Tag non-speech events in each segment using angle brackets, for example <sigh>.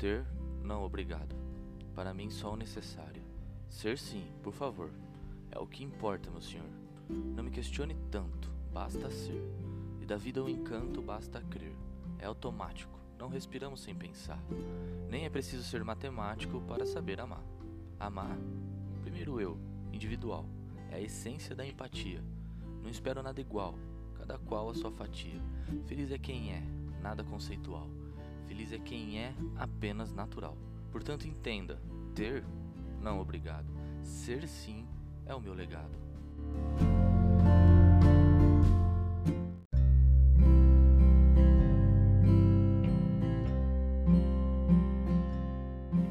Ter, não obrigado. Para mim, só o necessário. Ser, sim, por favor. É o que importa, meu senhor. Não me questione tanto, basta ser. E da vida o encanto basta crer. É automático, não respiramos sem pensar. Nem é preciso ser matemático para saber amar. Amar, primeiro eu, individual, é a essência da empatia. Não espero nada igual, cada qual a sua fatia. Feliz é quem é, nada conceitual. Feliz é quem é apenas natural. Portanto, entenda: ter, não obrigado. Ser sim é o meu legado.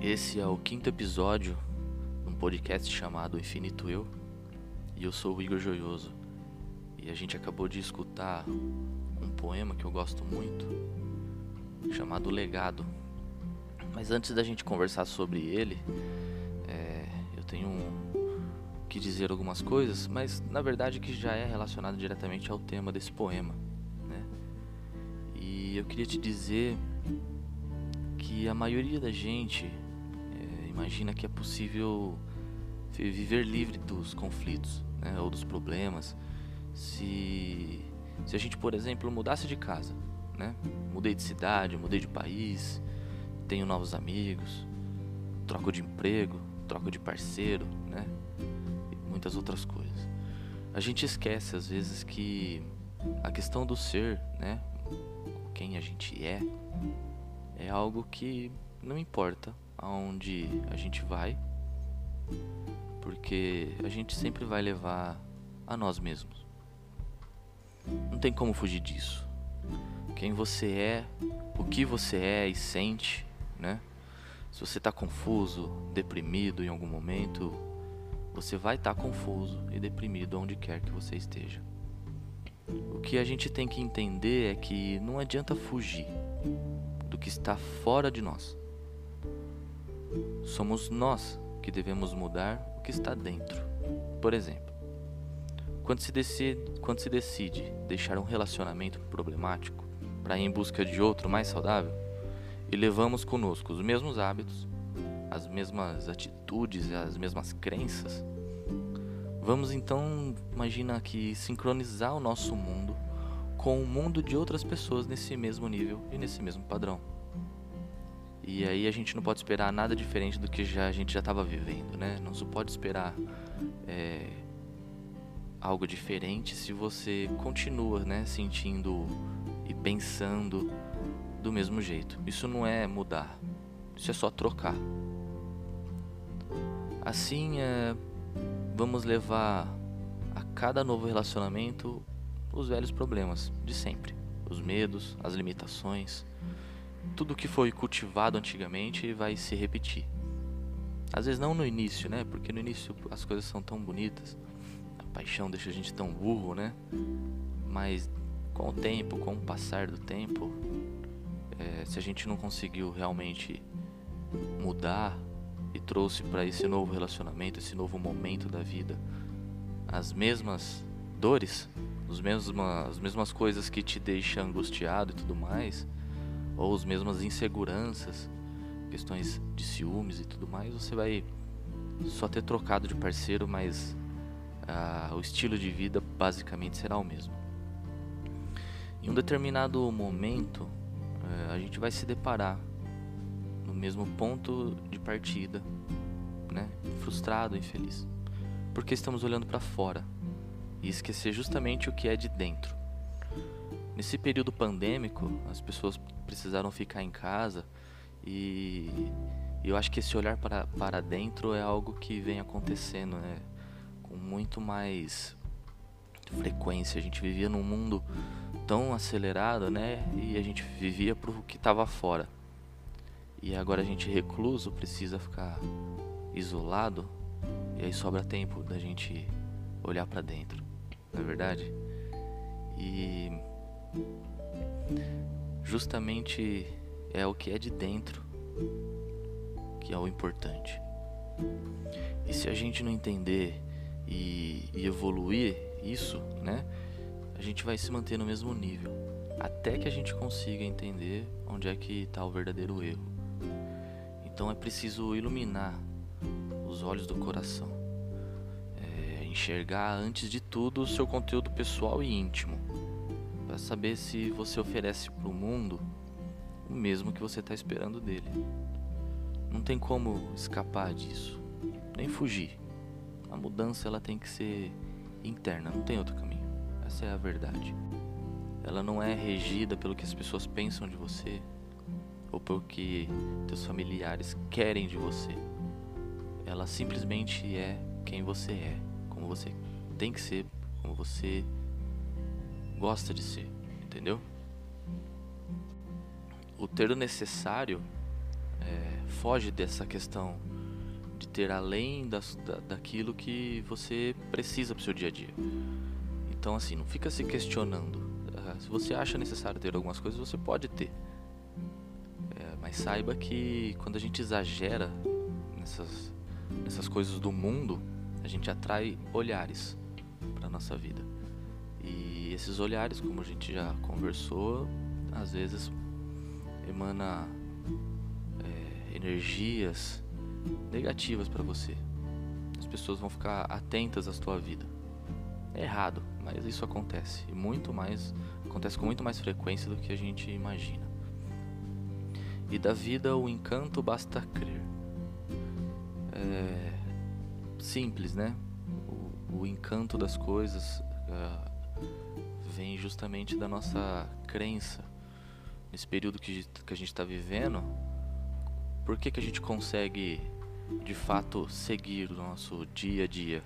Esse é o quinto episódio de um podcast chamado Infinito Eu. E eu sou o Igor Joioso. E a gente acabou de escutar um poema que eu gosto muito, chamado Legado. Mas antes da gente conversar sobre ele, é, eu tenho que dizer algumas coisas, mas na verdade que já é relacionado diretamente ao tema desse poema. Né? E eu queria te dizer que a maioria da gente é, imagina que é possível viver livre dos conflitos né, ou dos problemas se, se a gente, por exemplo, mudasse de casa. Né? Mudei de cidade, mudei de país, tenho novos amigos, troco de emprego, troco de parceiro, né? E muitas outras coisas. A gente esquece às vezes que a questão do ser, né? Quem a gente é, é algo que não importa aonde a gente vai, porque a gente sempre vai levar a nós mesmos. Não tem como fugir disso. Quem você é, o que você é e sente, né? Se você está confuso, deprimido em algum momento, você vai estar tá confuso e deprimido onde quer que você esteja. O que a gente tem que entender é que não adianta fugir do que está fora de nós. Somos nós que devemos mudar o que está dentro. Por exemplo, quando se decide, quando se decide deixar um relacionamento problemático para ir em busca de outro mais saudável, e levamos conosco os mesmos hábitos, as mesmas atitudes, as mesmas crenças, vamos então, imagina que sincronizar o nosso mundo com o mundo de outras pessoas nesse mesmo nível e nesse mesmo padrão. E aí a gente não pode esperar nada diferente do que já a gente já estava vivendo, né? Não se pode esperar é, algo diferente se você continua, né, sentindo pensando do mesmo jeito. Isso não é mudar, isso é só trocar. Assim, é, vamos levar a cada novo relacionamento os velhos problemas de sempre, os medos, as limitações, tudo que foi cultivado antigamente vai se repetir. Às vezes não no início, né? Porque no início as coisas são tão bonitas, a paixão deixa a gente tão burro, né? Mas com o tempo, com o passar do tempo, é, se a gente não conseguiu realmente mudar e trouxe para esse novo relacionamento, esse novo momento da vida, as mesmas dores, os mesmos, as mesmas coisas que te deixam angustiado e tudo mais, ou as mesmas inseguranças, questões de ciúmes e tudo mais, você vai só ter trocado de parceiro, mas ah, o estilo de vida basicamente será o mesmo. Em um determinado momento, é, a gente vai se deparar no mesmo ponto de partida, né? Frustrado, infeliz, porque estamos olhando para fora e esquecer justamente o que é de dentro. Nesse período pandêmico, as pessoas precisaram ficar em casa e eu acho que esse olhar para, para dentro é algo que vem acontecendo né? com muito mais frequência. A gente vivia num mundo tão acelerado, né? E a gente vivia pro que estava fora. E agora a gente recluso precisa ficar isolado e aí sobra tempo da gente olhar para dentro, não é verdade? E justamente é o que é de dentro que é o importante. E se a gente não entender e, e evoluir isso, né? A gente vai se manter no mesmo nível, até que a gente consiga entender onde é que está o verdadeiro erro. Então é preciso iluminar os olhos do coração, é, enxergar antes de tudo o seu conteúdo pessoal e íntimo, para saber se você oferece para o mundo o mesmo que você está esperando dele. Não tem como escapar disso, nem fugir. A mudança ela tem que ser interna, não tem outro caminho. Essa é a verdade. Ela não é regida pelo que as pessoas pensam de você ou pelo que teus familiares querem de você. Ela simplesmente é quem você é, como você tem que ser, como você gosta de ser, entendeu? O ter o necessário é, foge dessa questão de ter além das, da, daquilo que você precisa para o seu dia a dia. Então, assim, não fica se questionando. Uh, se você acha necessário ter algumas coisas, você pode ter. É, mas saiba que quando a gente exagera nessas, nessas coisas do mundo, a gente atrai olhares para nossa vida. E esses olhares, como a gente já conversou, às vezes emana é, energias negativas para você. As pessoas vão ficar atentas à sua vida. É errado, mas isso acontece e muito mais acontece com muito mais frequência do que a gente imagina. E da vida o encanto basta crer. É simples, né? O, o encanto das coisas uh, vem justamente da nossa crença. Nesse período que, que a gente está vivendo, por que, que a gente consegue de fato seguir o nosso dia a dia?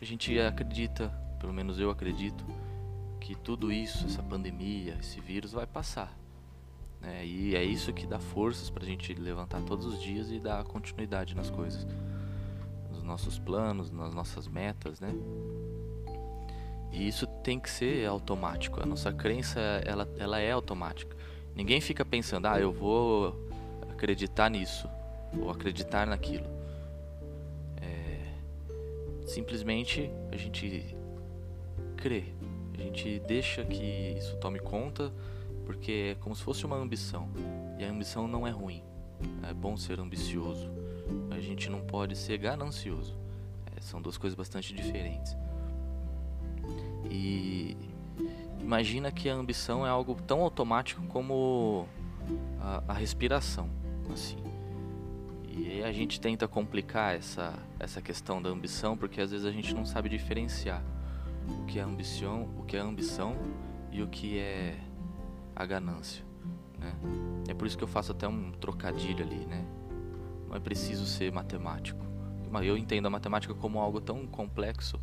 A gente acredita, pelo menos eu acredito, que tudo isso, essa pandemia, esse vírus vai passar. Né? E é isso que dá forças para a gente levantar todos os dias e dar continuidade nas coisas, nos nossos planos, nas nossas metas, né? E isso tem que ser automático. A nossa crença, ela, ela é automática. Ninguém fica pensando, ah, eu vou acreditar nisso ou acreditar naquilo. É, simplesmente a gente crê, a gente deixa que isso tome conta, porque é como se fosse uma ambição. E a ambição não é ruim. É bom ser ambicioso. A gente não pode ser ganancioso. É, são duas coisas bastante diferentes. E imagina que a ambição é algo tão automático como a, a respiração assim. E a gente tenta complicar essa, essa questão da ambição, porque às vezes a gente não sabe diferenciar o que é ambição, o que é ambição e o que é a ganância, né? É por isso que eu faço até um trocadilho ali, né? Não é preciso ser matemático. Eu entendo a matemática como algo tão complexo.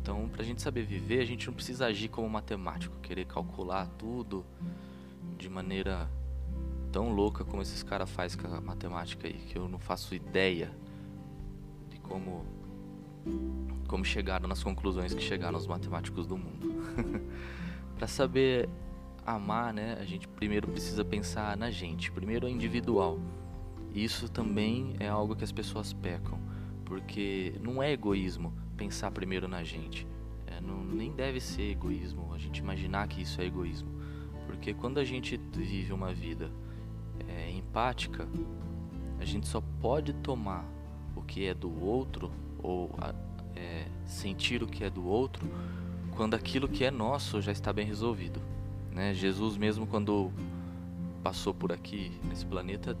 Então, para a gente saber viver, a gente não precisa agir como matemático, querer calcular tudo de maneira tão louca como esses caras fazem com a matemática aí, que eu não faço ideia de como como chegaram nas conclusões que chegaram os matemáticos do mundo. <laughs> Para saber amar, né, a gente primeiro precisa pensar na gente, primeiro é individual. Isso também é algo que as pessoas pecam, porque não é egoísmo pensar primeiro na gente. É, não, nem deve ser egoísmo a gente imaginar que isso é egoísmo, porque quando a gente vive uma vida é, empática, a gente só pode tomar o que é do outro ou é, sentir o que é do outro quando aquilo que é nosso já está bem resolvido. Né? Jesus mesmo quando passou por aqui nesse planeta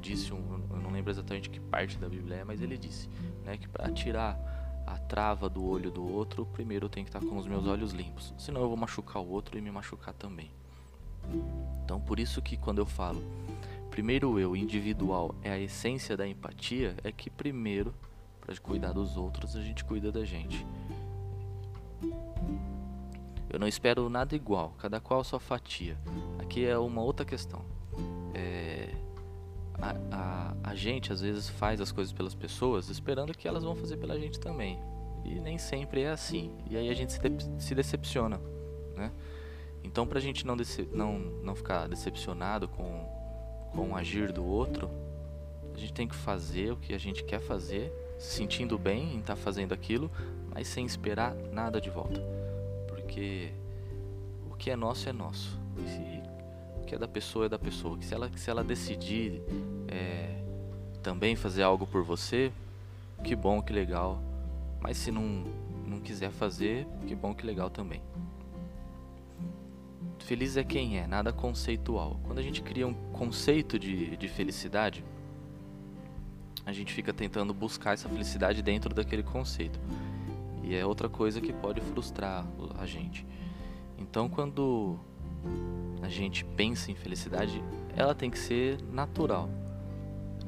disse um, eu não lembro exatamente que parte da Bíblia é, mas ele disse, né, que para tirar a trava do olho do outro, primeiro eu tenho que estar com os meus olhos limpos, senão eu vou machucar o outro e me machucar também. Então, por isso que quando eu falo primeiro eu individual é a essência da empatia, é que primeiro, para cuidar dos outros, a gente cuida da gente. Eu não espero nada igual, cada qual sua fatia. Aqui é uma outra questão. É, a, a, a gente às vezes faz as coisas pelas pessoas esperando que elas vão fazer pela gente também. E nem sempre é assim. E aí a gente se, de, se decepciona, né? Então, para a gente não, não, não ficar decepcionado com, com o agir do outro, a gente tem que fazer o que a gente quer fazer, se sentindo bem em estar tá fazendo aquilo, mas sem esperar nada de volta. Porque o que é nosso é nosso. Se que é da pessoa é da pessoa. Se ela, se ela decidir é, também fazer algo por você, que bom, que legal. Mas se não, não quiser fazer, que bom, que legal também. Feliz é quem é, nada conceitual. Quando a gente cria um conceito de, de felicidade, a gente fica tentando buscar essa felicidade dentro daquele conceito. E é outra coisa que pode frustrar a gente. Então, quando a gente pensa em felicidade, ela tem que ser natural.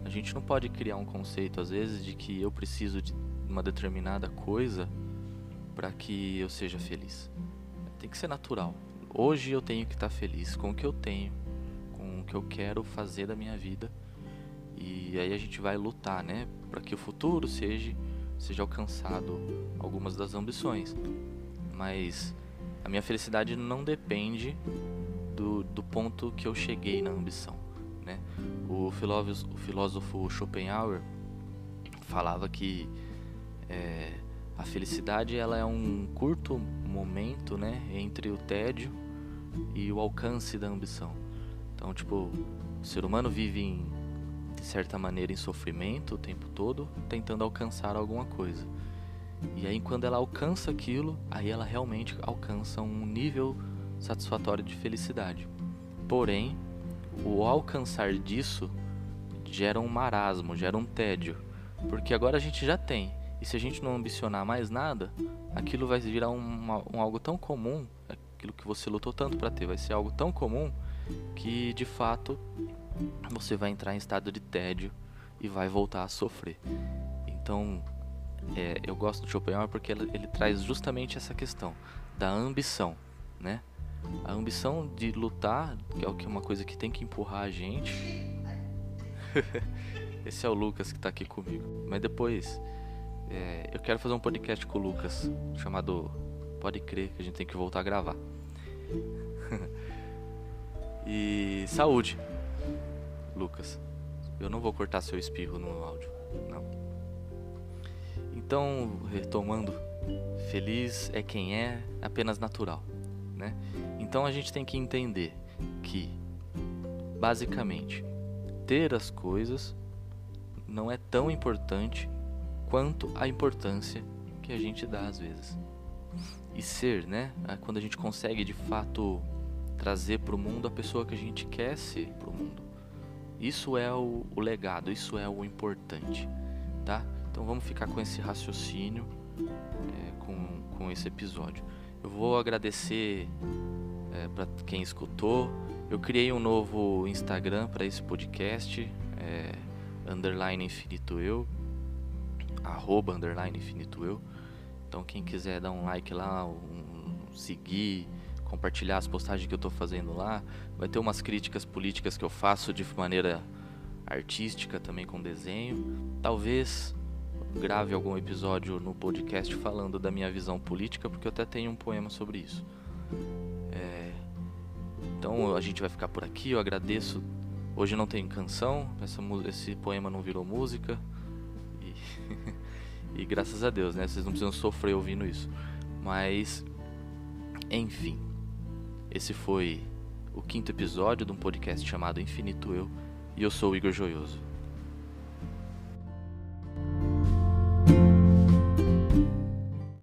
A gente não pode criar um conceito, às vezes, de que eu preciso de uma determinada coisa para que eu seja feliz. Tem que ser natural. Hoje eu tenho que estar feliz com o que eu tenho, com o que eu quero fazer da minha vida. E aí a gente vai lutar, né, para que o futuro seja seja alcançado algumas das ambições. Mas a minha felicidade não depende do, do ponto que eu cheguei na ambição. Né? O, filósofo, o filósofo Schopenhauer falava que é, a felicidade ela é um curto momento né, entre o tédio e o alcance da ambição. Então, tipo, o ser humano vive em, certa maneira em sofrimento o tempo todo, tentando alcançar alguma coisa. E aí, quando ela alcança aquilo, aí ela realmente alcança um nível satisfatório de felicidade. Porém, o alcançar disso gera um marasmo, gera um tédio, porque agora a gente já tem. E se a gente não ambicionar mais nada, aquilo vai virar um, um algo tão comum aquilo que você lutou tanto para ter vai ser algo tão comum que de fato você vai entrar em estado de tédio e vai voltar a sofrer. Então, é, eu gosto do Schopenhauer porque ele, ele, traz justamente essa questão da ambição, né? A ambição de lutar, que é uma coisa que tem que empurrar a gente. <laughs> Esse é o Lucas que está aqui comigo. Mas depois, é, eu quero fazer um podcast com o Lucas chamado Pode crer que a gente tem que voltar a gravar. <laughs> e saúde, Lucas. Eu não vou cortar seu espirro no áudio, não. Então, retomando, feliz é quem é, apenas natural, né? Então a gente tem que entender que, basicamente, ter as coisas não é tão importante quanto a importância que a gente dá às vezes e ser, né? É quando a gente consegue de fato trazer para o mundo a pessoa que a gente quer ser para o mundo. Isso é o, o, legado, isso é o importante, tá? Então vamos ficar com esse raciocínio, é, com, com esse episódio. Eu vou agradecer é, para quem escutou. Eu criei um novo Instagram para esse podcast, é, underline infinito eu, arroba underline infinito eu. Então quem quiser dar um like lá, um, seguir, compartilhar as postagens que eu estou fazendo lá, vai ter umas críticas políticas que eu faço de maneira artística também com desenho. Talvez grave algum episódio no podcast falando da minha visão política, porque eu até tenho um poema sobre isso. É... Então a gente vai ficar por aqui. Eu agradeço. Hoje não tem canção, essa, esse poema não virou música. E <laughs> E graças a Deus, né? Vocês não precisam sofrer ouvindo isso. Mas, enfim, esse foi o quinto episódio de um podcast chamado Infinito Eu. E eu sou o Igor Joioso.